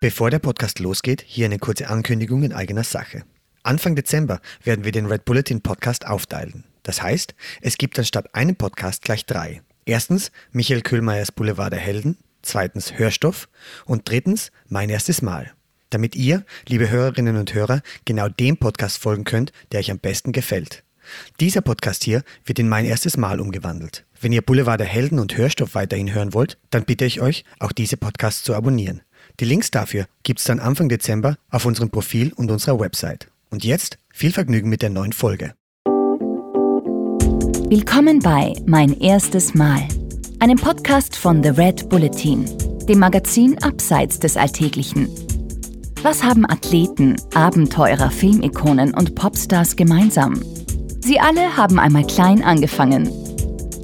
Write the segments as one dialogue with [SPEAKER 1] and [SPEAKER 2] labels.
[SPEAKER 1] Bevor der Podcast losgeht, hier eine kurze Ankündigung in eigener Sache. Anfang Dezember werden wir den Red Bulletin Podcast aufteilen. Das heißt, es gibt anstatt einem Podcast gleich drei. Erstens Michael Kühlmeiers Boulevard der Helden, zweitens Hörstoff und drittens Mein erstes Mal. Damit ihr, liebe Hörerinnen und Hörer, genau dem Podcast folgen könnt, der euch am besten gefällt. Dieser Podcast hier wird in Mein erstes Mal umgewandelt. Wenn ihr Boulevard der Helden und Hörstoff weiterhin hören wollt, dann bitte ich euch, auch diese Podcasts zu abonnieren. Die Links dafür gibt's dann Anfang Dezember auf unserem Profil und unserer Website. Und jetzt viel Vergnügen mit der neuen Folge.
[SPEAKER 2] Willkommen bei Mein erstes Mal, einem Podcast von The Red Bulletin, dem Magazin Abseits des Alltäglichen. Was haben Athleten, Abenteurer, Filmikonen und Popstars gemeinsam? Sie alle haben einmal klein angefangen.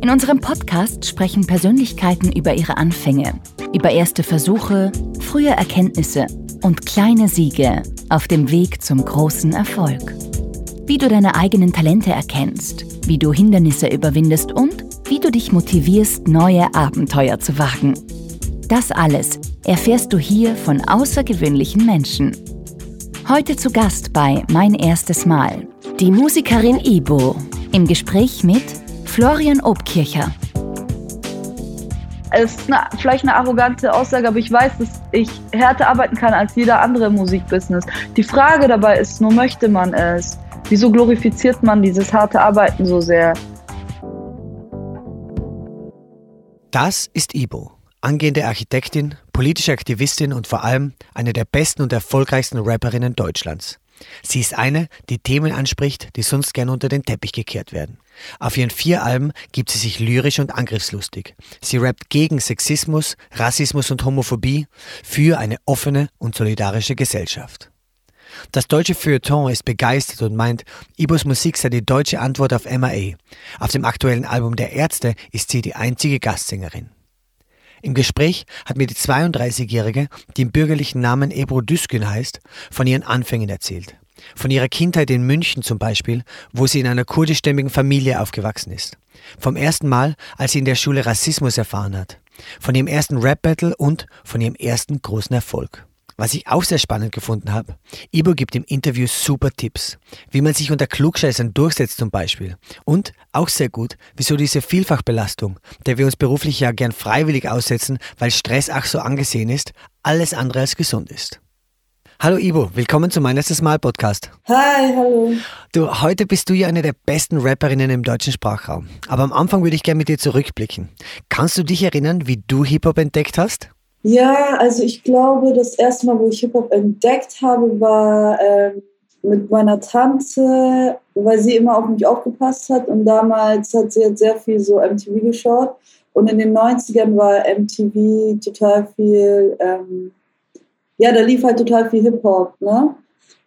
[SPEAKER 2] In unserem Podcast sprechen Persönlichkeiten über ihre Anfänge, über erste Versuche, frühe Erkenntnisse und kleine Siege auf dem Weg zum großen Erfolg. Wie du deine eigenen Talente erkennst, wie du Hindernisse überwindest und wie du dich motivierst, neue Abenteuer zu wagen. Das alles erfährst du hier von außergewöhnlichen Menschen. Heute zu Gast bei Mein erstes Mal die Musikerin Ibo im Gespräch mit Florian Obkircher.
[SPEAKER 3] Es ist eine, vielleicht eine arrogante Aussage, aber ich weiß, dass ich härter arbeiten kann als jeder andere im Musikbusiness. Die Frage dabei ist nur, möchte man es? Wieso glorifiziert man dieses harte Arbeiten so sehr?
[SPEAKER 1] Das ist Ibo, angehende Architektin, politische Aktivistin und vor allem eine der besten und erfolgreichsten Rapperinnen Deutschlands. Sie ist eine, die Themen anspricht, die sonst gern unter den Teppich gekehrt werden. Auf ihren vier Alben gibt sie sich lyrisch und angriffslustig. Sie rappt gegen Sexismus, Rassismus und Homophobie für eine offene und solidarische Gesellschaft. Das deutsche Feuilleton ist begeistert und meint, Ibos Musik sei die deutsche Antwort auf MAA. Auf dem aktuellen Album der Ärzte ist sie die einzige Gastsängerin. Im Gespräch hat mir die 32-Jährige, die im bürgerlichen Namen Ebro Düskün heißt, von ihren Anfängen erzählt. Von ihrer Kindheit in München zum Beispiel, wo sie in einer kurdischstämmigen Familie aufgewachsen ist. Vom ersten Mal, als sie in der Schule Rassismus erfahren hat. Von ihrem ersten Rap-Battle und von ihrem ersten großen Erfolg. Was ich auch sehr spannend gefunden habe, Ibo gibt im Interview super Tipps, wie man sich unter Klugscheißern durchsetzt zum Beispiel. Und auch sehr gut, wieso diese Vielfachbelastung, der wir uns beruflich ja gern freiwillig aussetzen, weil Stress auch so angesehen ist, alles andere als gesund ist. Hallo Ibo, willkommen zu meinem erstes Mal Podcast.
[SPEAKER 3] Hi, hallo.
[SPEAKER 1] Du, heute bist du ja eine der besten Rapperinnen im deutschen Sprachraum. Aber am Anfang würde ich gerne mit dir zurückblicken. Kannst du dich erinnern, wie du Hip-Hop entdeckt hast?
[SPEAKER 3] Ja, also ich glaube, das erste Mal, wo ich Hip-Hop entdeckt habe, war ähm, mit meiner Tante, weil sie immer auf mich aufgepasst hat. Und damals hat sie jetzt sehr viel so MTV geschaut. Und in den 90ern war MTV total viel, ähm, ja, da lief halt total viel Hip-Hop, ne?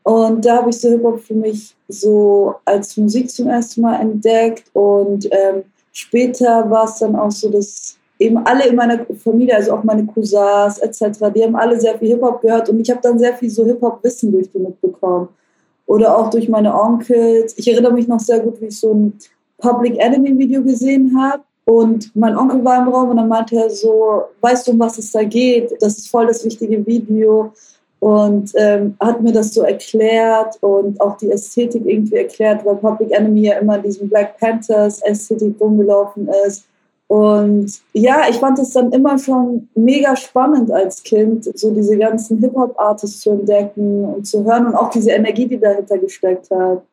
[SPEAKER 3] Und da habe ich so Hip-Hop für mich so als Musik zum ersten Mal entdeckt. Und ähm, später war es dann auch so, dass eben alle in meiner Familie, also auch meine Cousins etc., die haben alle sehr viel Hip-Hop gehört und ich habe dann sehr viel so Hip-Hop-Wissen durch die mitbekommen. Oder auch durch meine Onkels. Ich erinnere mich noch sehr gut, wie ich so ein Public Enemy-Video gesehen habe. Und mein Onkel war im Raum und dann meinte er so, weißt du, um was es da geht? Das ist voll das wichtige Video. Und ähm, hat mir das so erklärt und auch die Ästhetik irgendwie erklärt, weil Public Enemy ja immer in diesem Black Panthers Ästhetik rumgelaufen ist. Und ja, ich fand es dann immer schon mega spannend als Kind, so diese ganzen Hip-Hop-Artists zu entdecken und zu hören und auch diese Energie, die dahinter gesteckt hat.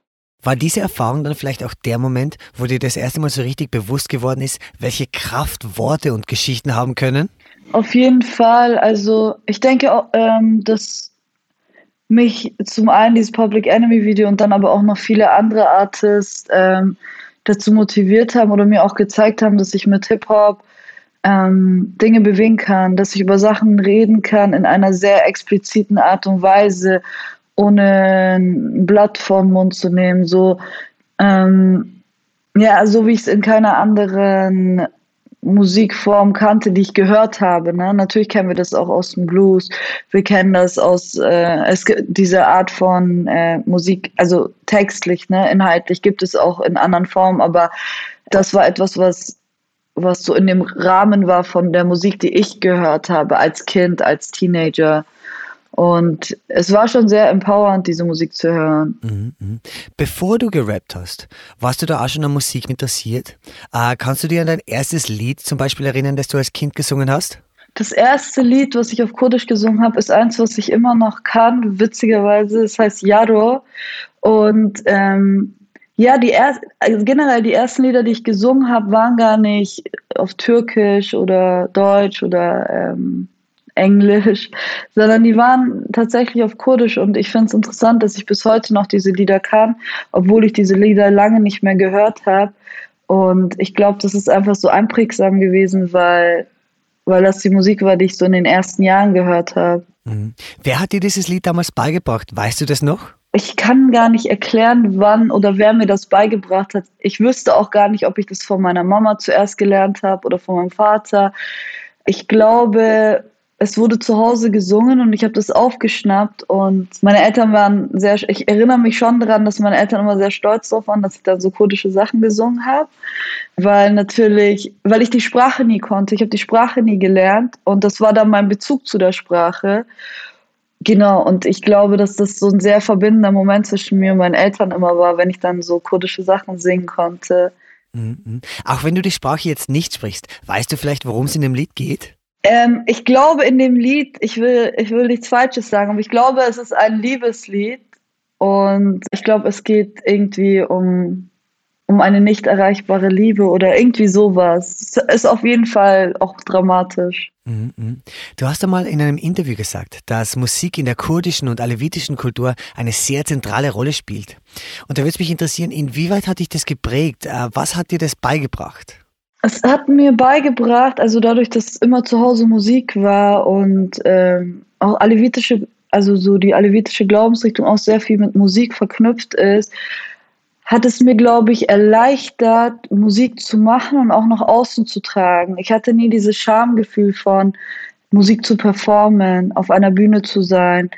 [SPEAKER 1] War diese Erfahrung dann vielleicht auch der Moment, wo dir das erste Mal so richtig bewusst geworden ist, welche Kraft Worte und Geschichten haben können?
[SPEAKER 3] Auf jeden Fall. Also ich denke, ähm, dass mich zum einen dieses Public Enemy Video und dann aber auch noch viele andere Artists ähm, dazu motiviert haben oder mir auch gezeigt haben, dass ich mit Hip-Hop ähm, Dinge bewegen kann, dass ich über Sachen reden kann in einer sehr expliziten Art und Weise, ohne ein Blatt den Mund zu nehmen. So, ähm, ja, so wie ich es in keiner anderen Musikform kannte, die ich gehört habe. Ne? Natürlich kennen wir das auch aus dem Blues. Wir kennen das aus äh, es gibt diese Art von äh, Musik, also textlich, ne, inhaltlich gibt es auch in anderen Formen, aber das war etwas, was was so in dem Rahmen war von der Musik, die ich gehört habe als Kind, als Teenager. Und es war schon sehr empowernd, diese Musik zu hören.
[SPEAKER 1] Mhm, mhm. Bevor du gerappt hast, warst du da auch schon an Musik interessiert? Äh, kannst du dir an dein erstes Lied zum Beispiel erinnern, das du als Kind gesungen hast?
[SPEAKER 3] Das erste Lied, was ich auf Kurdisch gesungen habe, ist eins, was ich immer noch kann, witzigerweise. Es heißt Yaro. Und ähm, ja, die erst, also generell die ersten Lieder, die ich gesungen habe, waren gar nicht auf Türkisch oder Deutsch oder ähm, Englisch, sondern die waren tatsächlich auf Kurdisch und ich finde es interessant, dass ich bis heute noch diese Lieder kann, obwohl ich diese Lieder lange nicht mehr gehört habe. Und ich glaube, das ist einfach so einprägsam gewesen, weil weil das die Musik war, die ich so in den ersten Jahren gehört habe.
[SPEAKER 1] Mhm. Wer hat dir dieses Lied damals beigebracht? Weißt du das noch?
[SPEAKER 3] Ich kann gar nicht erklären, wann oder wer mir das beigebracht hat. Ich wüsste auch gar nicht, ob ich das von meiner Mama zuerst gelernt habe oder von meinem Vater. Ich glaube, es wurde zu Hause gesungen und ich habe das aufgeschnappt und meine Eltern waren sehr, ich erinnere mich schon daran, dass meine Eltern immer sehr stolz darauf waren, dass ich da so kurdische Sachen gesungen habe, weil natürlich, weil ich die Sprache nie konnte, ich habe die Sprache nie gelernt und das war dann mein Bezug zu der Sprache. Genau, und ich glaube, dass das so ein sehr verbindender Moment zwischen mir und meinen Eltern immer war, wenn ich dann so kurdische Sachen singen konnte.
[SPEAKER 1] Mhm. Auch wenn du die Sprache jetzt nicht sprichst, weißt du vielleicht, worum es in dem Lied geht?
[SPEAKER 3] Ähm, ich glaube in dem Lied, ich will, ich will nichts Falsches sagen, aber ich glaube, es ist ein Liebeslied und ich glaube, es geht irgendwie um, um eine nicht erreichbare Liebe oder irgendwie sowas. Ist auf jeden Fall auch dramatisch.
[SPEAKER 1] Mhm, mhm. Du hast einmal in einem Interview gesagt, dass Musik in der kurdischen und alevitischen Kultur eine sehr zentrale Rolle spielt. Und da würde es mich interessieren, inwieweit hat dich das geprägt? Äh, was hat dir das beigebracht?
[SPEAKER 3] Es hat mir beigebracht, also dadurch, dass immer zu Hause Musik war und ähm, auch alevitische, also so die alevitische Glaubensrichtung auch sehr viel mit Musik verknüpft ist, hat es mir, glaube ich, erleichtert, Musik zu machen und auch nach außen zu tragen. Ich hatte nie dieses Schamgefühl von Musik zu performen, auf einer Bühne zu sein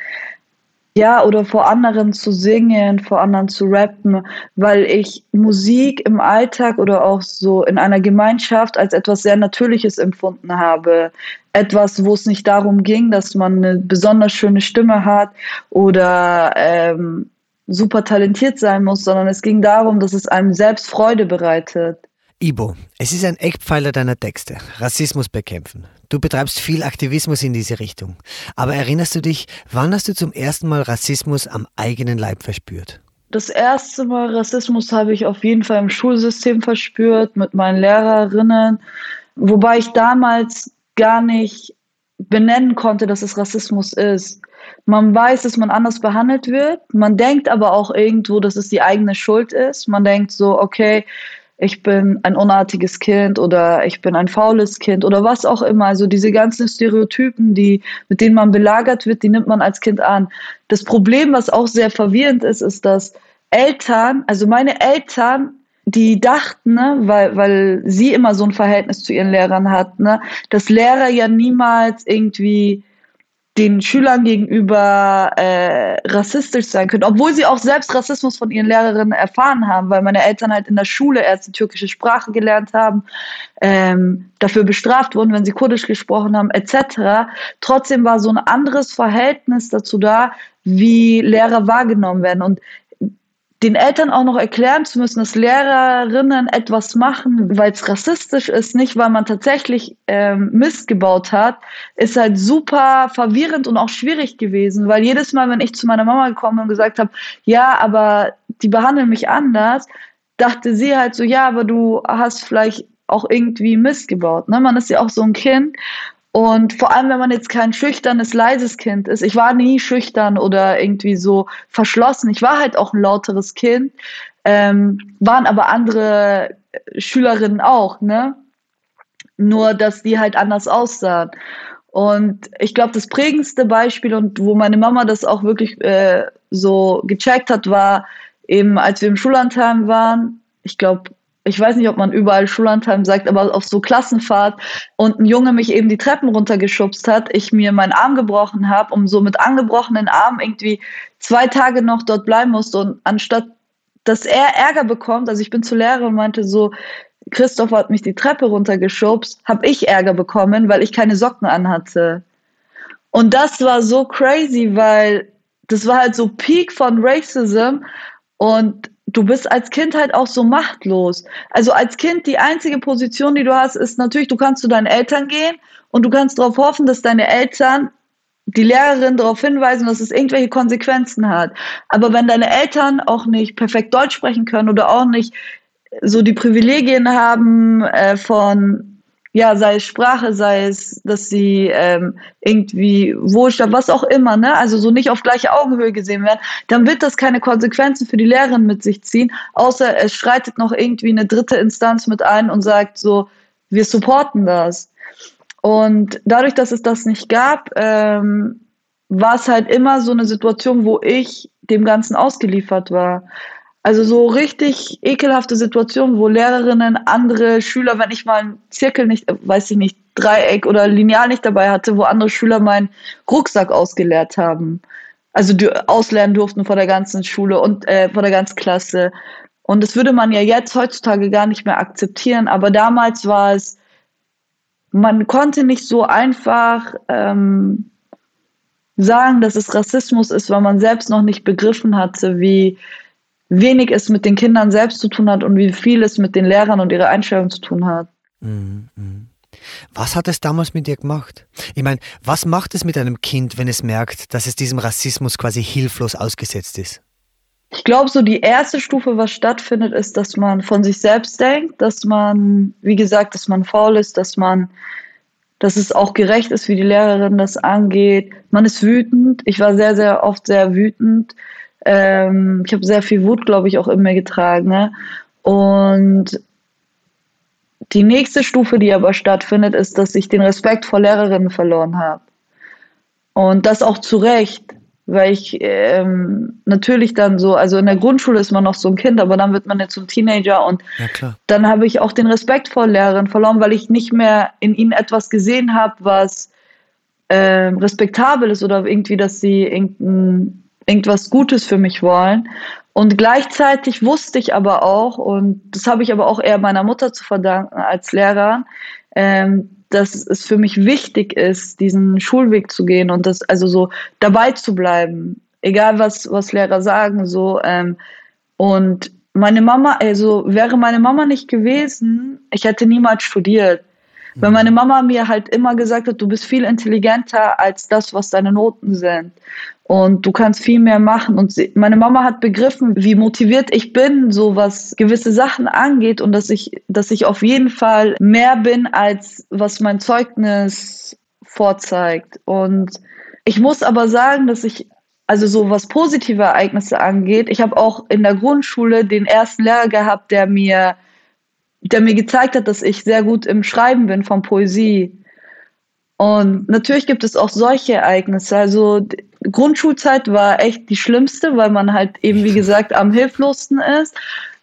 [SPEAKER 3] ja, oder vor anderen zu singen, vor anderen zu rappen, weil ich Musik im Alltag oder auch so in einer Gemeinschaft als etwas sehr Natürliches empfunden habe. Etwas, wo es nicht darum ging, dass man eine besonders schöne Stimme hat oder ähm, super talentiert sein muss, sondern es ging darum, dass es einem selbst Freude bereitet.
[SPEAKER 1] Ibo, es ist ein Eckpfeiler deiner Texte. Rassismus bekämpfen. Du betreibst viel Aktivismus in diese Richtung. Aber erinnerst du dich, wann hast du zum ersten Mal Rassismus am eigenen Leib verspürt?
[SPEAKER 3] Das erste Mal Rassismus habe ich auf jeden Fall im Schulsystem verspürt mit meinen Lehrerinnen, wobei ich damals gar nicht benennen konnte, dass es Rassismus ist. Man weiß, dass man anders behandelt wird. Man denkt aber auch irgendwo, dass es die eigene Schuld ist. Man denkt so, okay, ich bin ein unartiges Kind oder ich bin ein faules Kind oder was auch immer. Also diese ganzen Stereotypen, die, mit denen man belagert wird, die nimmt man als Kind an. Das Problem, was auch sehr verwirrend ist, ist, dass Eltern, also meine Eltern, die dachten, ne, weil, weil sie immer so ein Verhältnis zu ihren Lehrern hatten, ne, dass Lehrer ja niemals irgendwie den Schülern gegenüber äh, rassistisch sein können, obwohl sie auch selbst Rassismus von ihren Lehrerinnen erfahren haben, weil meine Eltern halt in der Schule erst die türkische Sprache gelernt haben, ähm, dafür bestraft wurden, wenn sie Kurdisch gesprochen haben, etc. Trotzdem war so ein anderes Verhältnis dazu da, wie Lehrer wahrgenommen werden. Und den Eltern auch noch erklären zu müssen, dass Lehrerinnen etwas machen, weil es rassistisch ist, nicht weil man tatsächlich ähm, Mist gebaut hat, ist halt super verwirrend und auch schwierig gewesen, weil jedes Mal, wenn ich zu meiner Mama gekommen und gesagt habe, ja, aber die behandeln mich anders, dachte sie halt so, ja, aber du hast vielleicht auch irgendwie Mist gebaut. Ne? Man ist ja auch so ein Kind und vor allem, wenn man jetzt kein schüchternes, leises Kind ist. Ich war nie schüchtern oder irgendwie so verschlossen. Ich war halt auch ein lauteres Kind. Ähm, waren aber andere Schülerinnen auch, ne? Nur, dass die halt anders aussahen. Und ich glaube, das prägendste Beispiel und wo meine Mama das auch wirklich äh, so gecheckt hat, war eben, als wir im Schullandheim waren. Ich glaube, ich weiß nicht, ob man überall Schullandheim sagt, aber auf so Klassenfahrt und ein Junge mich eben die Treppen runtergeschubst hat, ich mir meinen Arm gebrochen habe, um so mit angebrochenen Armen irgendwie zwei Tage noch dort bleiben musste und anstatt dass er Ärger bekommt, also ich bin zur Lehrerin und meinte so, Christoph hat mich die Treppe runtergeschubst, habe ich Ärger bekommen, weil ich keine Socken anhatte. Und das war so crazy, weil das war halt so Peak von Racism und du bist als Kind halt auch so machtlos. Also als Kind die einzige Position, die du hast, ist natürlich, du kannst zu deinen Eltern gehen und du kannst darauf hoffen, dass deine Eltern die Lehrerin darauf hinweisen, dass es irgendwelche Konsequenzen hat. Aber wenn deine Eltern auch nicht perfekt Deutsch sprechen können oder auch nicht so die Privilegien haben äh, von ja, sei es Sprache, sei es, dass sie ähm, irgendwie Wohlstand, was auch immer, ne, also so nicht auf gleiche Augenhöhe gesehen werden, dann wird das keine Konsequenzen für die Lehrerin mit sich ziehen, außer es schreitet noch irgendwie eine dritte Instanz mit ein und sagt so, wir supporten das. Und dadurch, dass es das nicht gab, ähm, war es halt immer so eine Situation, wo ich dem Ganzen ausgeliefert war. Also so richtig ekelhafte Situationen, wo Lehrerinnen andere Schüler, wenn ich mal einen Zirkel nicht, weiß ich nicht, Dreieck oder Lineal nicht dabei hatte, wo andere Schüler meinen Rucksack ausgeleert haben. Also auslernen durften vor der ganzen Schule und äh, vor der ganzen Klasse. Und das würde man ja jetzt heutzutage gar nicht mehr akzeptieren. Aber damals war es, man konnte nicht so einfach ähm, sagen, dass es Rassismus ist, weil man selbst noch nicht begriffen hatte, wie wenig es mit den Kindern selbst zu tun hat und wie viel es mit den Lehrern und ihrer Einstellung zu tun hat. Mhm,
[SPEAKER 1] mhm. Was hat es damals mit dir gemacht? Ich meine, was macht es mit einem Kind, wenn es merkt, dass es diesem Rassismus quasi hilflos ausgesetzt ist?
[SPEAKER 3] Ich glaube, so die erste Stufe, was stattfindet, ist, dass man von sich selbst denkt, dass man, wie gesagt, dass man faul ist, dass man, dass es auch gerecht ist, wie die Lehrerin das angeht. Man ist wütend. Ich war sehr, sehr oft sehr wütend. Ähm, ich habe sehr viel Wut, glaube ich, auch in mir getragen. Ne? Und die nächste Stufe, die aber stattfindet, ist, dass ich den Respekt vor Lehrerinnen verloren habe. Und das auch zu Recht, weil ich ähm, natürlich dann so, also in der Grundschule ist man noch so ein Kind, aber dann wird man jetzt zum Teenager und ja, dann habe ich auch den Respekt vor Lehrerinnen verloren, weil ich nicht mehr in ihnen etwas gesehen habe, was äh, respektabel ist oder irgendwie, dass sie irgendein irgendwas Gutes für mich wollen. Und gleichzeitig wusste ich aber auch, und das habe ich aber auch eher meiner Mutter zu verdanken als Lehrer, ähm, dass es für mich wichtig ist, diesen Schulweg zu gehen und das also so dabei zu bleiben, egal was was Lehrer sagen so. Ähm, und meine Mama, also wäre meine Mama nicht gewesen, ich hätte niemals studiert. Weil meine Mama mir halt immer gesagt hat, du bist viel intelligenter als das, was deine Noten sind und du kannst viel mehr machen. Und sie, meine Mama hat begriffen, wie motiviert ich bin, so was gewisse Sachen angeht und dass ich, dass ich auf jeden Fall mehr bin, als was mein Zeugnis vorzeigt. Und ich muss aber sagen, dass ich also so was positive Ereignisse angeht, ich habe auch in der Grundschule den ersten Lehrer gehabt, der mir, der mir gezeigt hat, dass ich sehr gut im Schreiben bin von Poesie. Und natürlich gibt es auch solche Ereignisse. Also Grundschulzeit war echt die schlimmste, weil man halt eben, wie gesagt, am hilflosten ist.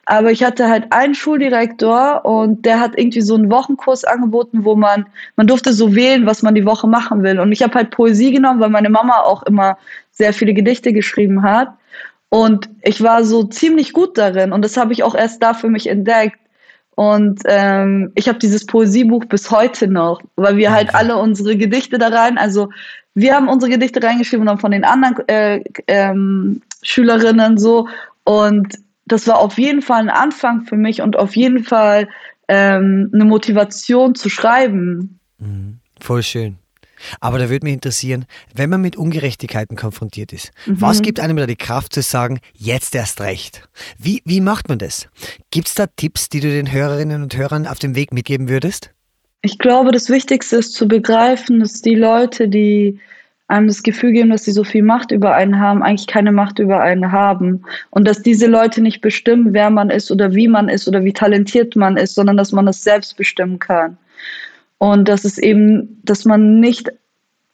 [SPEAKER 3] Aber ich hatte halt einen Schuldirektor und der hat irgendwie so einen Wochenkurs angeboten, wo man, man durfte so wählen, was man die Woche machen will. Und ich habe halt Poesie genommen, weil meine Mama auch immer sehr viele Gedichte geschrieben hat. Und ich war so ziemlich gut darin. Und das habe ich auch erst da für mich entdeckt. Und ähm, ich habe dieses Poesiebuch bis heute noch, weil wir halt alle unsere Gedichte da rein, also wir haben unsere Gedichte reingeschrieben und dann von den anderen äh, ähm, Schülerinnen so. Und das war auf jeden Fall ein Anfang für mich und auf jeden Fall ähm, eine Motivation zu schreiben.
[SPEAKER 1] Mhm. Voll schön. Aber da würde mich interessieren, wenn man mit Ungerechtigkeiten konfrontiert ist, mhm. was gibt einem da die Kraft zu sagen, jetzt erst recht? Wie, wie macht man das? Gibt es da Tipps, die du den Hörerinnen und Hörern auf dem Weg mitgeben würdest?
[SPEAKER 3] Ich glaube, das Wichtigste ist zu begreifen, dass die Leute, die einem das Gefühl geben, dass sie so viel Macht über einen haben, eigentlich keine Macht über einen haben. Und dass diese Leute nicht bestimmen, wer man ist oder wie man ist oder wie talentiert man ist, sondern dass man das selbst bestimmen kann. Und dass es eben, dass man nicht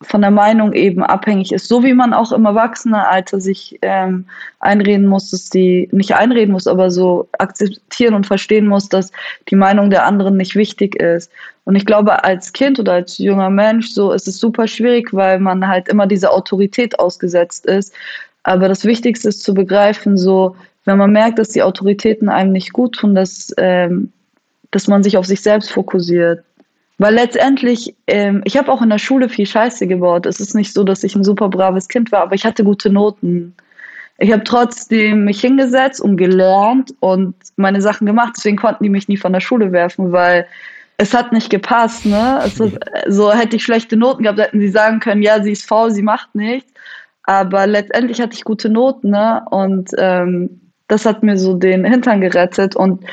[SPEAKER 3] von der Meinung eben abhängig ist, so wie man auch im Erwachsenenalter sich ähm, einreden muss, dass die nicht einreden muss, aber so akzeptieren und verstehen muss, dass die Meinung der anderen nicht wichtig ist. Und ich glaube, als Kind oder als junger Mensch so ist es super schwierig, weil man halt immer diese Autorität ausgesetzt ist. Aber das Wichtigste ist zu begreifen, so wenn man merkt, dass die Autoritäten einem nicht gut tun, dass, ähm, dass man sich auf sich selbst fokussiert Weil letztendlich, ähm, ich habe auch in der Schule viel Scheiße gebaut. Es ist nicht so, dass ich ein super braves Kind war, aber ich hatte gute Noten. Ich habe trotzdem mich hingesetzt und gelernt und meine Sachen gemacht. Deswegen konnten die mich nie von der Schule werfen, weil es hat nicht gepasst. Ne? Ist, so hätte ich schlechte Noten gehabt, hätten sie sagen können, ja, sie ist faul, sie macht nichts. Aber letztendlich hatte ich gute Noten ne? und ähm, das hat mir so den Hintern gerettet. Und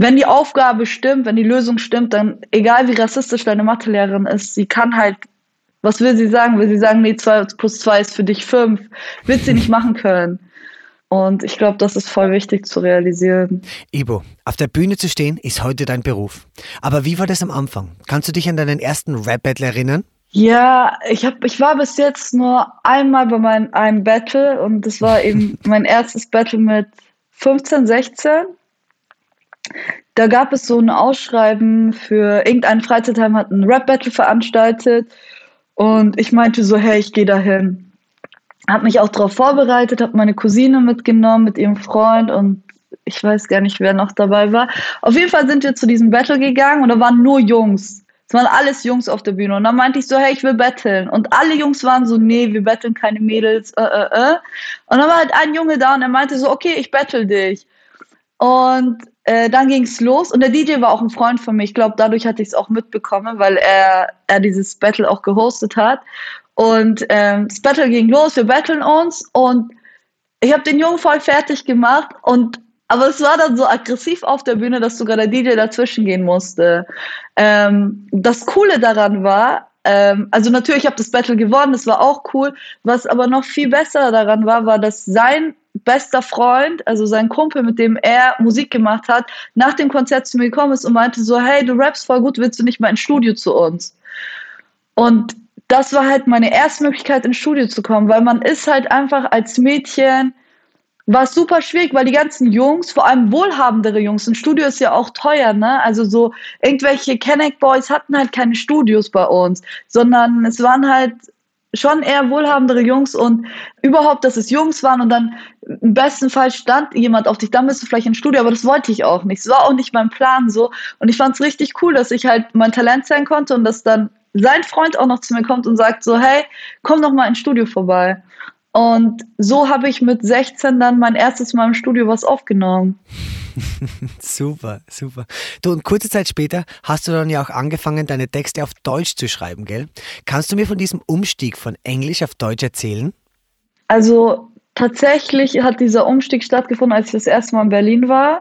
[SPEAKER 3] wenn die Aufgabe stimmt, wenn die Lösung stimmt, dann egal wie rassistisch deine Mathelehrerin ist, sie kann halt, was will sie sagen? Will sie sagen, nee, 2 plus 2 ist für dich 5? Wird sie nicht machen können. Und ich glaube, das ist voll wichtig zu realisieren.
[SPEAKER 1] Ibo, auf der Bühne zu stehen ist heute dein Beruf. Aber wie war das am Anfang? Kannst du dich an deinen ersten Rap-Battle erinnern?
[SPEAKER 3] Ja, ich, hab, ich war bis jetzt nur einmal bei meinem, einem Battle und das war eben mein erstes Battle mit 15, 16 da gab es so ein Ausschreiben für irgendein Freizeitheim hat ein Rap-Battle veranstaltet und ich meinte so, hey, ich gehe dahin. Hab mich auch darauf vorbereitet, habe meine Cousine mitgenommen mit ihrem Freund und ich weiß gar nicht, wer noch dabei war. Auf jeden Fall sind wir zu diesem Battle gegangen und da waren nur Jungs. Es waren alles Jungs auf der Bühne. Und dann meinte ich so, hey, ich will battlen. Und alle Jungs waren so, nee, wir battlen keine Mädels, äh, äh, äh. Und dann war halt ein Junge da und er meinte so, okay, ich battle dich. Und äh, dann ging es los und der DJ war auch ein Freund von mir. Ich glaube, dadurch hatte ich es auch mitbekommen, weil er, er dieses Battle auch gehostet hat. Und ähm, das Battle ging los, wir battlen uns und ich habe den Jungen voll fertig gemacht und aber es war dann so aggressiv auf der Bühne, dass sogar der DJ dazwischen gehen musste. Ähm, das Coole daran war, ähm, also natürlich habe das Battle gewonnen, das war auch cool. Was aber noch viel besser daran war, war, dass sein bester Freund, also sein Kumpel, mit dem er Musik gemacht hat, nach dem Konzert zu mir gekommen ist und meinte so, hey, du rappst voll gut, willst du nicht mal ins Studio zu uns? Und das war halt meine erste Möglichkeit, ins Studio zu kommen, weil man ist halt einfach als Mädchen, war es super schwierig, weil die ganzen Jungs, vor allem wohlhabendere Jungs, ein Studio ist ja auch teuer, ne? Also so irgendwelche Kenneck Boys hatten halt keine Studios bei uns, sondern es waren halt schon eher wohlhabendere Jungs und überhaupt, dass es Jungs waren und dann im besten Fall stand jemand auf dich, dann bist du vielleicht ins Studio, aber das wollte ich auch nicht. Es war auch nicht mein Plan so. Und ich fand es richtig cool, dass ich halt mein Talent sein konnte und dass dann sein Freund auch noch zu mir kommt und sagt so, hey, komm doch mal ins Studio vorbei. Und so habe ich mit 16 dann mein erstes Mal im Studio was aufgenommen.
[SPEAKER 1] super, super. Du, und kurze Zeit später hast du dann ja auch angefangen, deine Texte auf Deutsch zu schreiben, gell? Kannst du mir von diesem Umstieg von Englisch auf Deutsch erzählen?
[SPEAKER 3] Also tatsächlich hat dieser Umstieg stattgefunden, als ich das erste Mal in Berlin war.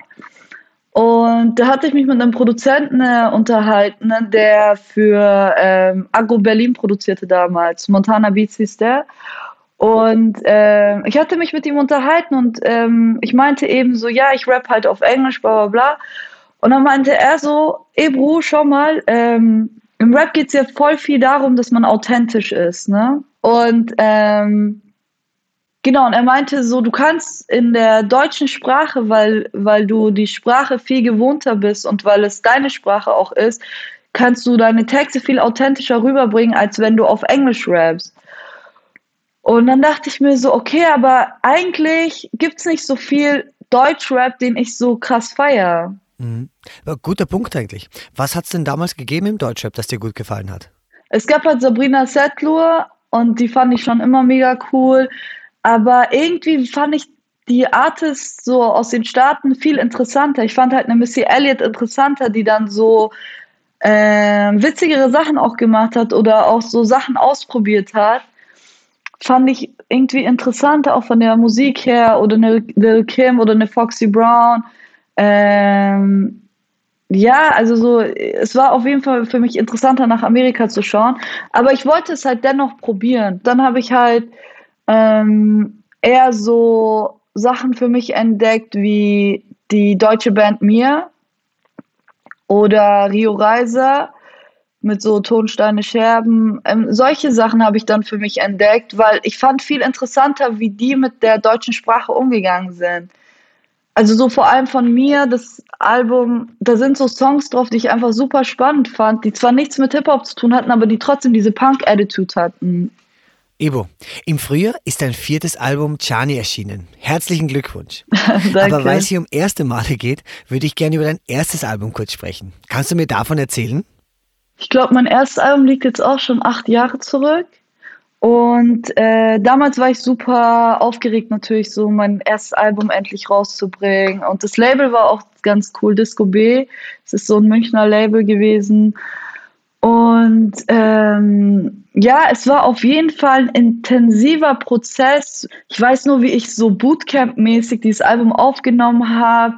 [SPEAKER 3] Und da hatte ich mich mit einem Produzenten äh, unterhalten, der für ähm, Agro Berlin produzierte damals. Montana Beats hieß der. Und äh, ich hatte mich mit ihm unterhalten und ähm, ich meinte eben so, ja, ich rap halt auf Englisch, bla bla bla. Und dann meinte er so, ey Bro, schau mal, ähm, im Rap geht es ja voll viel darum, dass man authentisch ist, ne? Und ähm, genau, und er meinte so, du kannst in der deutschen Sprache, weil, weil du die Sprache viel gewohnter bist und weil es deine Sprache auch ist, kannst du deine Texte viel authentischer rüberbringen, als wenn du auf Englisch rappst. Und dann dachte ich mir so, okay, aber eigentlich gibt es nicht so viel Deutschrap, den ich so krass feiere.
[SPEAKER 1] Mhm. Guter Punkt eigentlich. Was hat es denn damals gegeben im Deutschrap, das dir gut gefallen hat?
[SPEAKER 3] Es gab halt Sabrina Settler und die fand ich schon immer mega cool. Aber irgendwie fand ich die Artists so aus den Staaten viel interessanter. Ich fand halt eine Missy Elliott interessanter, die dann so äh, witzigere Sachen auch gemacht hat oder auch so Sachen ausprobiert hat fand ich irgendwie interessanter, auch von der Musik her, oder eine Lil Kim oder eine Foxy Brown. Ähm, ja, also so, es war auf jeden Fall für mich interessanter, nach Amerika zu schauen. Aber ich wollte es halt dennoch probieren. Dann habe ich halt ähm, eher so Sachen für mich entdeckt, wie die deutsche Band Mir oder Rio Reiser mit so Tonsteine Scherben. Ähm, solche Sachen habe ich dann für mich entdeckt, weil ich fand viel interessanter, wie die mit der deutschen Sprache umgegangen sind. Also so vor allem von mir, das Album, da sind so Songs drauf, die ich einfach super spannend fand, die zwar nichts mit Hip-Hop zu tun hatten, aber die trotzdem diese Punk-Attitude hatten.
[SPEAKER 1] Ebo, im Frühjahr ist dein viertes Album Chani erschienen. Herzlichen Glückwunsch. aber weil es hier um erste Male geht, würde ich gerne über dein erstes Album kurz sprechen. Kannst du mir davon erzählen?
[SPEAKER 3] Ich glaube, mein erstes Album liegt jetzt auch schon acht Jahre zurück. Und äh, damals war ich super aufgeregt, natürlich so mein erstes Album endlich rauszubringen. Und das Label war auch ganz cool, Disco B. Es ist so ein Münchner Label gewesen. Und ähm, ja, es war auf jeden Fall ein intensiver Prozess. Ich weiß nur, wie ich so Bootcamp-mäßig dieses Album aufgenommen habe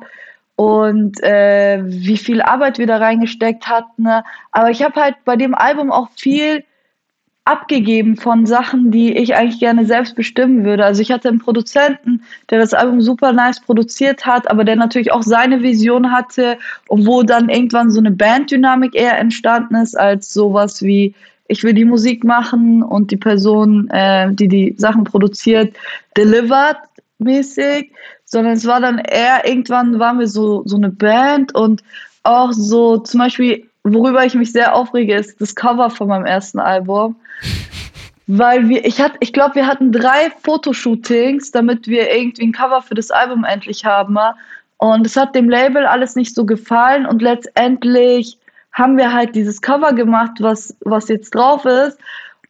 [SPEAKER 3] und äh, wie viel Arbeit wir da reingesteckt hatten. Aber ich habe halt bei dem Album auch viel abgegeben von Sachen, die ich eigentlich gerne selbst bestimmen würde. Also ich hatte einen Produzenten, der das Album super nice produziert hat, aber der natürlich auch seine Vision hatte und wo dann irgendwann so eine Banddynamik eher entstanden ist als sowas wie ich will die Musik machen und die Person, äh, die die Sachen produziert, delivered mäßig, sondern es war dann eher irgendwann waren wir so so eine Band und auch so zum Beispiel worüber ich mich sehr aufrege, ist das Cover von meinem ersten Album. Weil wir, ich hatte, ich glaube, wir hatten drei Fotoshootings, damit wir irgendwie ein Cover für das Album endlich haben. Und es hat dem Label alles nicht so gefallen und letztendlich haben wir halt dieses Cover gemacht, was, was jetzt drauf ist.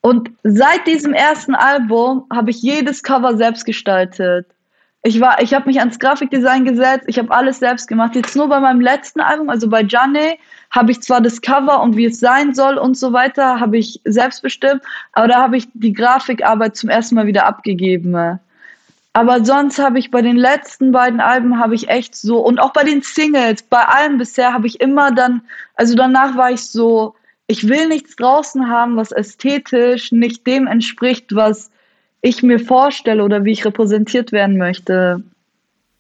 [SPEAKER 3] Und seit diesem ersten Album habe ich jedes Cover selbst gestaltet. Ich war, ich habe mich ans Grafikdesign gesetzt, ich habe alles selbst gemacht. Jetzt nur bei meinem letzten Album, also bei Johnny, habe ich zwar das Cover und wie es sein soll und so weiter, habe ich selbst bestimmt, aber da habe ich die Grafikarbeit zum ersten Mal wieder abgegeben. Aber sonst habe ich bei den letzten beiden Alben habe ich echt so und auch bei den Singles, bei allem bisher habe ich immer dann, also danach war ich so, ich will nichts draußen haben, was ästhetisch nicht dem entspricht, was ich mir vorstelle oder wie ich repräsentiert werden möchte.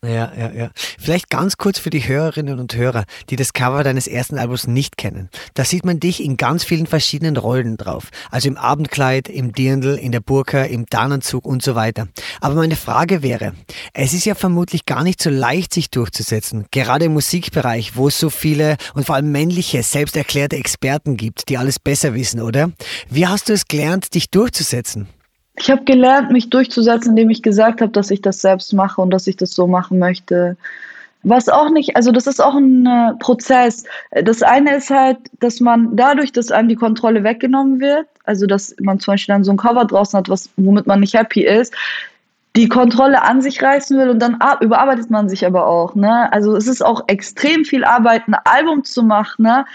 [SPEAKER 1] Ja, ja, ja. Vielleicht ganz kurz für die Hörerinnen und Hörer, die das Cover deines ersten Albums nicht kennen. Da sieht man dich in ganz vielen verschiedenen Rollen drauf. Also im Abendkleid, im Dirndl, in der Burka, im Tarnanzug und so weiter. Aber meine Frage wäre, es ist ja vermutlich gar nicht so leicht, sich durchzusetzen. Gerade im Musikbereich, wo es so viele und vor allem männliche, selbsterklärte Experten gibt, die alles besser wissen, oder? Wie hast du es gelernt, dich durchzusetzen?
[SPEAKER 3] Ich habe gelernt, mich durchzusetzen, indem ich gesagt habe, dass ich das selbst mache und dass ich das so machen möchte. Was auch nicht, also das ist auch ein äh, Prozess. Das eine ist halt, dass man dadurch, dass einem die Kontrolle weggenommen wird, also dass man zum Beispiel dann so ein Cover draußen hat, was, womit man nicht happy ist, die Kontrolle an sich reißen will und dann überarbeitet man sich aber auch. Ne? Also es ist auch extrem viel Arbeit, ein Album zu machen, ne?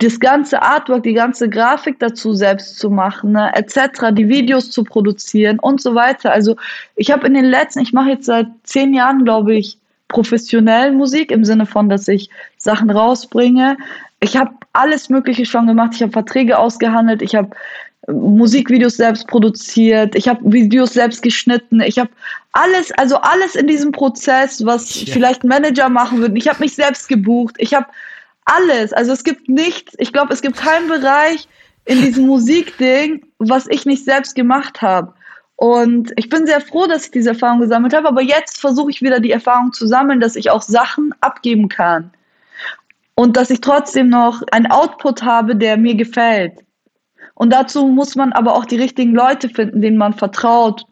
[SPEAKER 3] Das ganze Artwork, die ganze Grafik dazu selbst zu machen, ne, etc., die Videos zu produzieren und so weiter. Also ich habe in den letzten, ich mache jetzt seit zehn Jahren, glaube ich, professionell Musik im Sinne von, dass ich Sachen rausbringe. Ich habe alles Mögliche schon gemacht. Ich habe Verträge ausgehandelt. Ich habe äh, Musikvideos selbst produziert. Ich habe Videos selbst geschnitten. Ich habe alles, also alles in diesem Prozess, was ja. vielleicht Manager machen würden. Ich habe mich selbst gebucht. Ich habe alles. Also es gibt nichts, ich glaube, es gibt keinen Bereich in diesem Musikding, was ich nicht selbst gemacht habe. Und ich bin sehr froh, dass ich diese Erfahrung gesammelt habe, aber jetzt versuche ich wieder die Erfahrung zu sammeln, dass ich auch Sachen abgeben kann. Und dass ich trotzdem noch einen Output habe, der mir gefällt. Und dazu muss man aber auch die richtigen Leute finden, denen man vertraut.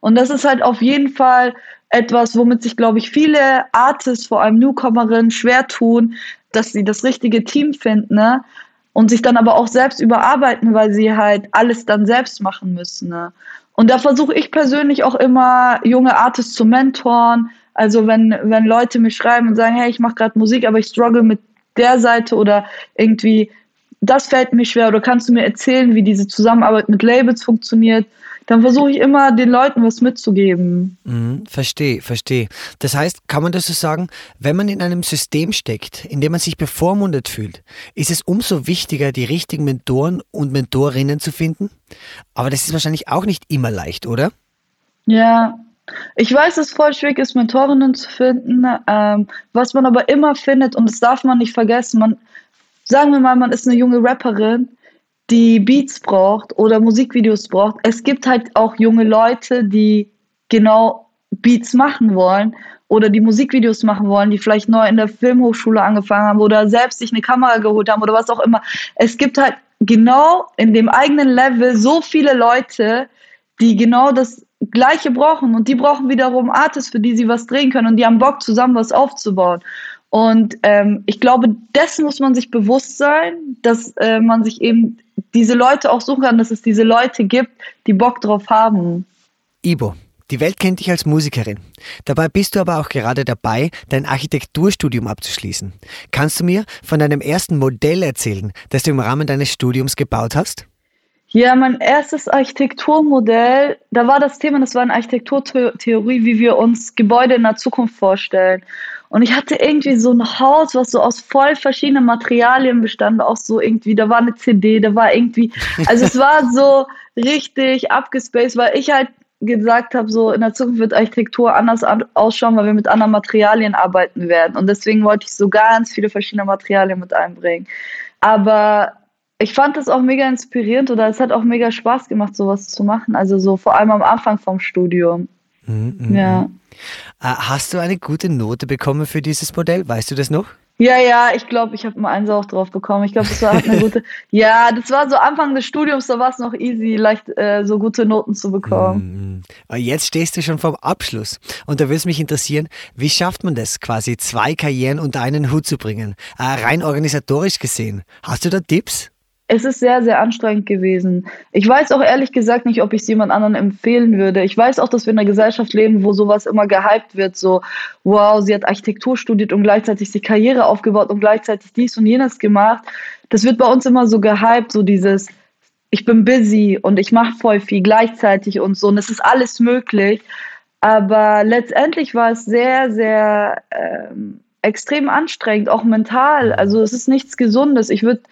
[SPEAKER 3] Und das ist halt auf jeden Fall etwas, womit sich, glaube ich, viele Artists, vor allem Newcomerinnen, schwer tun, dass sie das richtige Team finden, ne? Und sich dann aber auch selbst überarbeiten, weil sie halt alles dann selbst machen müssen. Ne? Und da versuche ich persönlich auch immer junge Artists zu mentoren. Also wenn, wenn Leute mir schreiben und sagen, hey, ich mache gerade Musik, aber ich struggle mit der Seite oder irgendwie, das fällt mir schwer oder kannst du mir erzählen, wie diese Zusammenarbeit mit Labels funktioniert, dann versuche ich immer den Leuten was mitzugeben.
[SPEAKER 1] Mhm, verstehe, verstehe. Das heißt, kann man das so sagen, wenn man in einem System steckt, in dem man sich bevormundet fühlt, ist es umso wichtiger, die richtigen Mentoren und Mentorinnen zu finden? Aber das ist wahrscheinlich auch nicht immer leicht, oder?
[SPEAKER 3] Ja, ich weiß, dass es voll schwierig ist, Mentorinnen zu finden. Ähm, was man aber immer findet, und das darf man nicht vergessen, man, sagen wir mal, man ist eine junge Rapperin, die Beats braucht oder Musikvideos braucht. Es gibt halt auch junge Leute, die genau Beats machen wollen oder die Musikvideos machen wollen, die vielleicht neu in der Filmhochschule angefangen haben oder selbst sich eine Kamera geholt haben oder was auch immer. Es gibt halt genau in dem eigenen Level so viele Leute, die genau das Gleiche brauchen und die brauchen wiederum Artists, für die sie was drehen können und die haben Bock, zusammen was aufzubauen. Und ähm, ich glaube, dessen muss man sich bewusst sein, dass äh, man sich eben diese Leute auch suchen kann, dass es diese Leute gibt, die Bock drauf haben.
[SPEAKER 1] Ibo, die Welt kennt dich als Musikerin. Dabei bist du aber auch gerade dabei, dein Architekturstudium abzuschließen. Kannst du mir von deinem ersten Modell erzählen, das du im Rahmen deines Studiums gebaut hast?
[SPEAKER 3] Ja, mein erstes Architekturmodell, da war das Thema, das war eine Architekturtheorie, wie wir uns Gebäude in der Zukunft vorstellen. Und ich hatte irgendwie so ein Haus, was so aus voll verschiedenen Materialien bestand, auch so irgendwie, da war eine CD, da war irgendwie, also es war so richtig abgespaced, weil ich halt gesagt habe, so in der Zukunft wird Architektur anders ausschauen, weil wir mit anderen Materialien arbeiten werden. Und deswegen wollte ich so ganz viele verschiedene Materialien mit einbringen. Aber ich fand das auch mega inspirierend oder es hat auch mega Spaß gemacht, sowas zu machen. Also so vor allem am Anfang vom Studium.
[SPEAKER 1] Mhm, ja. Mhm. Äh, hast du eine gute Note bekommen für dieses Modell? Weißt du das noch?
[SPEAKER 3] Ja, ja, ich glaube, ich habe mal eins auch drauf bekommen. Ich glaube, das war eine gute. ja, das war so Anfang des Studiums, da war es noch easy, leicht äh, so gute Noten zu bekommen.
[SPEAKER 1] Mm, jetzt stehst du schon vom Abschluss. Und da würde es mich interessieren, wie schafft man das, quasi zwei Karrieren unter einen Hut zu bringen? Äh, rein organisatorisch gesehen. Hast du da Tipps?
[SPEAKER 3] Es ist sehr, sehr anstrengend gewesen. Ich weiß auch ehrlich gesagt nicht, ob ich es jemand anderen empfehlen würde. Ich weiß auch, dass wir in einer Gesellschaft leben, wo sowas immer gehypt wird. So, wow, sie hat Architektur studiert und gleichzeitig die Karriere aufgebaut und gleichzeitig dies und jenes gemacht. Das wird bei uns immer so gehypt, so dieses, ich bin busy und ich mache voll viel gleichzeitig und so. Und es ist alles möglich. Aber letztendlich war es sehr, sehr ähm, extrem anstrengend, auch mental. Also es ist nichts Gesundes. Ich würde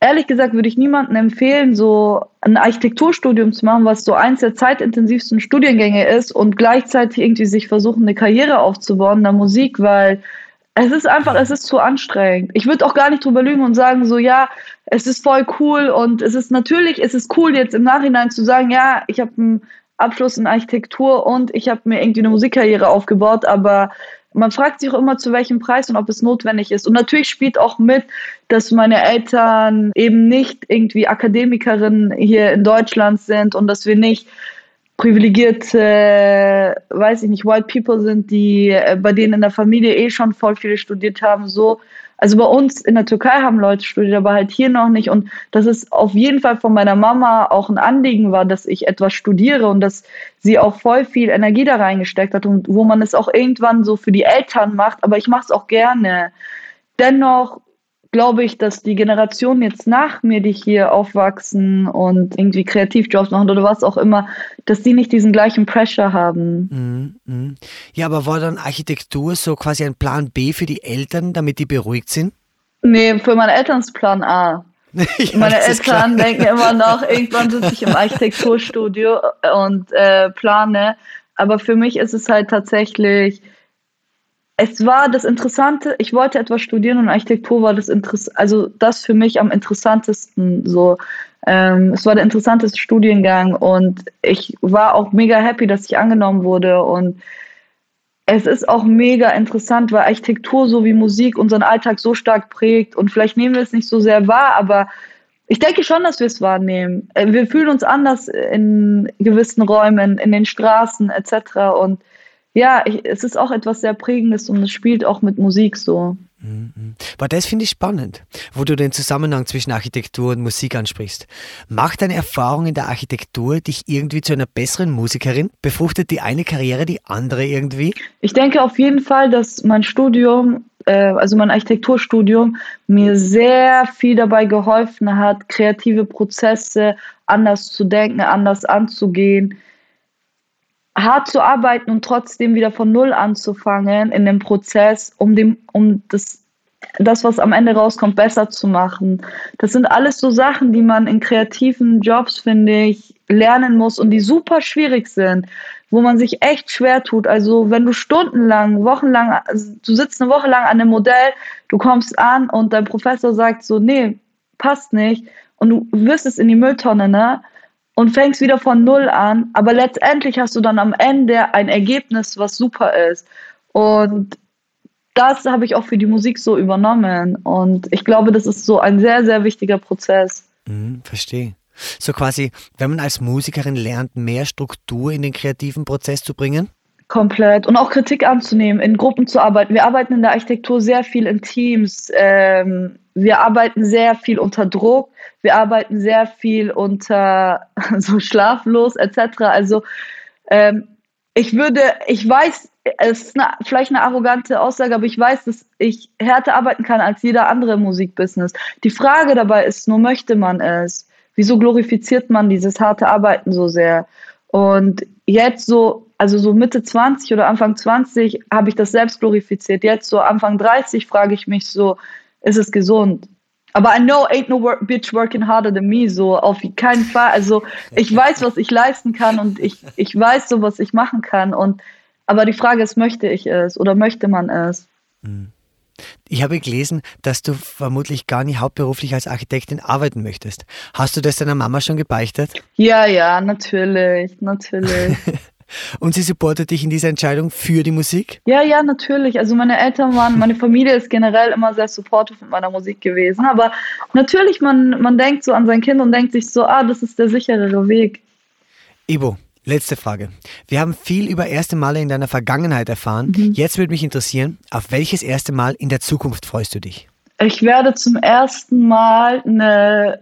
[SPEAKER 3] ehrlich gesagt würde ich niemandem empfehlen, so ein Architekturstudium zu machen, was so eins der zeitintensivsten Studiengänge ist und gleichzeitig irgendwie sich versuchen, eine Karriere aufzubauen in der Musik, weil es ist einfach, es ist zu anstrengend. Ich würde auch gar nicht drüber lügen und sagen, so, ja, es ist voll cool und es ist natürlich, es ist cool jetzt im Nachhinein zu sagen, ja, ich habe einen Abschluss in Architektur und ich habe mir irgendwie eine Musikkarriere aufgebaut, aber man fragt sich auch immer, zu welchem Preis und ob es notwendig ist. Und natürlich spielt auch mit, dass meine Eltern eben nicht irgendwie Akademikerinnen hier in Deutschland sind und dass wir nicht privilegierte, weiß ich nicht, White People sind, die äh, bei denen in der Familie eh schon voll viele studiert haben, so also bei uns in der Türkei haben Leute studiert, aber halt hier noch nicht. Und dass es auf jeden Fall von meiner Mama auch ein Anliegen war, dass ich etwas studiere und dass sie auch voll viel Energie da reingesteckt hat und wo man es auch irgendwann so für die Eltern macht. Aber ich mache es auch gerne. Dennoch glaube ich, dass die Generationen jetzt nach mir, die hier aufwachsen und irgendwie Kreativjobs machen oder was auch immer, dass die nicht diesen gleichen Pressure haben.
[SPEAKER 1] Mm, mm. Ja, aber war dann Architektur so quasi ein Plan B für die Eltern, damit die beruhigt sind?
[SPEAKER 3] Nee, für meine Eltern ist Plan A. ja, meine Eltern denken immer noch, irgendwann sitze ich im Architekturstudio und äh, plane. Aber für mich ist es halt tatsächlich es war das Interessante, ich wollte etwas studieren und Architektur war das Interess also das für mich am interessantesten so. Ähm, es war der interessanteste Studiengang und ich war auch mega happy, dass ich angenommen wurde und es ist auch mega interessant, weil Architektur so wie Musik unseren Alltag so stark prägt und vielleicht nehmen wir es nicht so sehr wahr, aber ich denke schon, dass wir es wahrnehmen. Äh, wir fühlen uns anders in gewissen Räumen, in den Straßen etc. und ja, ich, es ist auch etwas sehr Prägendes und es spielt auch mit Musik so.
[SPEAKER 1] Mhm. Aber das finde ich spannend, wo du den Zusammenhang zwischen Architektur und Musik ansprichst. Macht deine Erfahrung in der Architektur dich irgendwie zu einer besseren Musikerin? Befruchtet die eine Karriere die andere irgendwie?
[SPEAKER 3] Ich denke auf jeden Fall, dass mein Studium, äh, also mein Architekturstudium, mir sehr viel dabei geholfen hat, kreative Prozesse anders zu denken, anders anzugehen hart zu arbeiten und trotzdem wieder von Null anzufangen in dem Prozess, um, dem, um das, das, was am Ende rauskommt, besser zu machen. Das sind alles so Sachen, die man in kreativen Jobs, finde ich, lernen muss und die super schwierig sind, wo man sich echt schwer tut. Also wenn du stundenlang, wochenlang, also du sitzt eine Woche lang an einem Modell, du kommst an und dein Professor sagt so, nee, passt nicht und du wirst es in die Mülltonne, ne? Und fängst wieder von Null an, aber letztendlich hast du dann am Ende ein Ergebnis, was super ist. Und das habe ich auch für die Musik so übernommen. Und ich glaube, das ist so ein sehr, sehr wichtiger Prozess.
[SPEAKER 1] Mhm, verstehe. So quasi, wenn man als Musikerin lernt, mehr Struktur in den kreativen Prozess zu bringen?
[SPEAKER 3] Komplett. Und auch Kritik anzunehmen, in Gruppen zu arbeiten. Wir arbeiten in der Architektur sehr viel in Teams. Ähm, wir arbeiten sehr viel unter Druck. Wir arbeiten sehr viel unter so schlaflos etc. Also ähm, ich würde, ich weiß, es ist eine, vielleicht eine arrogante Aussage, aber ich weiß, dass ich härter arbeiten kann als jeder andere im Musikbusiness. Die Frage dabei ist nur, möchte man es? Wieso glorifiziert man dieses harte Arbeiten so sehr? Und jetzt so, also so Mitte 20 oder Anfang 20 habe ich das selbst glorifiziert. Jetzt so Anfang 30 frage ich mich so, ist es gesund? Aber I know ain't no work, bitch working harder than me, so auf keinen Fall. Also ich weiß, was ich leisten kann und ich, ich weiß so, was ich machen kann. Und aber die Frage ist, möchte ich es oder möchte man es?
[SPEAKER 1] Mhm. Ich habe gelesen, dass du vermutlich gar nicht hauptberuflich als Architektin arbeiten möchtest. Hast du das deiner Mama schon gebeichtet?
[SPEAKER 3] Ja, ja, natürlich, natürlich.
[SPEAKER 1] Und sie supportet dich in dieser Entscheidung für die Musik?
[SPEAKER 3] Ja, ja, natürlich. Also meine Eltern waren, meine Familie ist generell immer sehr supportive mit meiner Musik gewesen. Aber natürlich, man, man denkt so an sein Kind und denkt sich so, ah, das ist der sicherere Weg.
[SPEAKER 1] Ibo, Letzte Frage. Wir haben viel über erste Male in deiner Vergangenheit erfahren. Mhm. Jetzt würde mich interessieren, auf welches erste Mal in der Zukunft freust du dich?
[SPEAKER 3] Ich werde zum ersten Mal eine,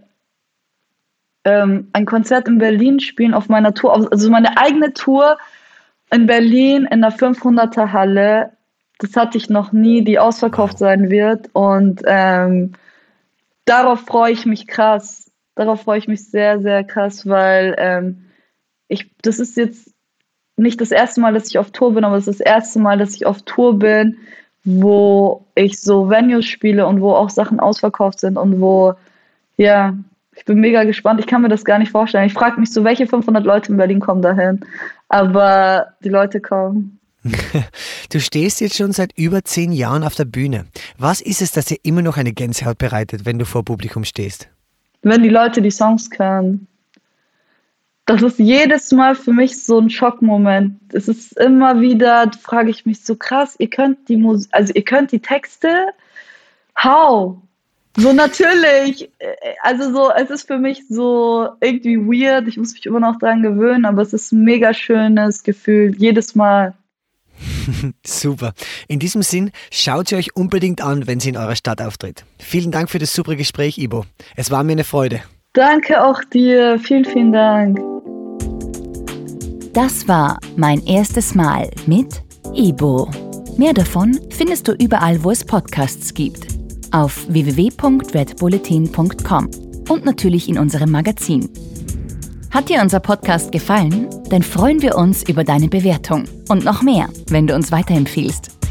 [SPEAKER 3] ähm, ein Konzert in Berlin spielen auf meiner Tour, also meine eigene Tour in Berlin in der 500er Halle. Das hatte ich noch nie, die ausverkauft sein wird. Und ähm, darauf freue ich mich krass. Darauf freue ich mich sehr, sehr krass, weil ähm, ich, das ist jetzt nicht das erste Mal, dass ich auf Tour bin, aber es ist das erste Mal, dass ich auf Tour bin, wo ich so Venues spiele und wo auch Sachen ausverkauft sind und wo, ja, ich bin mega gespannt. Ich kann mir das gar nicht vorstellen. Ich frage mich so, welche 500 Leute in Berlin kommen dahin? Aber die Leute kommen.
[SPEAKER 1] Du stehst jetzt schon seit über zehn Jahren auf der Bühne. Was ist es, das dir immer noch eine Gänsehaut bereitet, wenn du vor Publikum stehst?
[SPEAKER 3] Wenn die Leute die Songs können das ist jedes Mal für mich so ein Schockmoment. Es ist immer wieder, frage ich mich so krass, ihr könnt die Musik, also ihr könnt die Texte, how? So natürlich, also so, es ist für mich so irgendwie weird, ich muss mich immer noch dran gewöhnen, aber es ist ein mega schönes Gefühl, jedes Mal.
[SPEAKER 1] Super. In diesem Sinn, schaut sie euch unbedingt an, wenn sie in eurer Stadt auftritt. Vielen Dank für das super Gespräch, Ibo. Es war mir eine Freude.
[SPEAKER 3] Danke auch dir. Vielen, vielen Dank.
[SPEAKER 2] Das war mein erstes Mal mit Ibo. Mehr davon findest du überall, wo es Podcasts gibt. Auf www.redbulletin.com und natürlich in unserem Magazin. Hat dir unser Podcast gefallen? Dann freuen wir uns über deine Bewertung und noch mehr, wenn du uns weiterempfiehlst.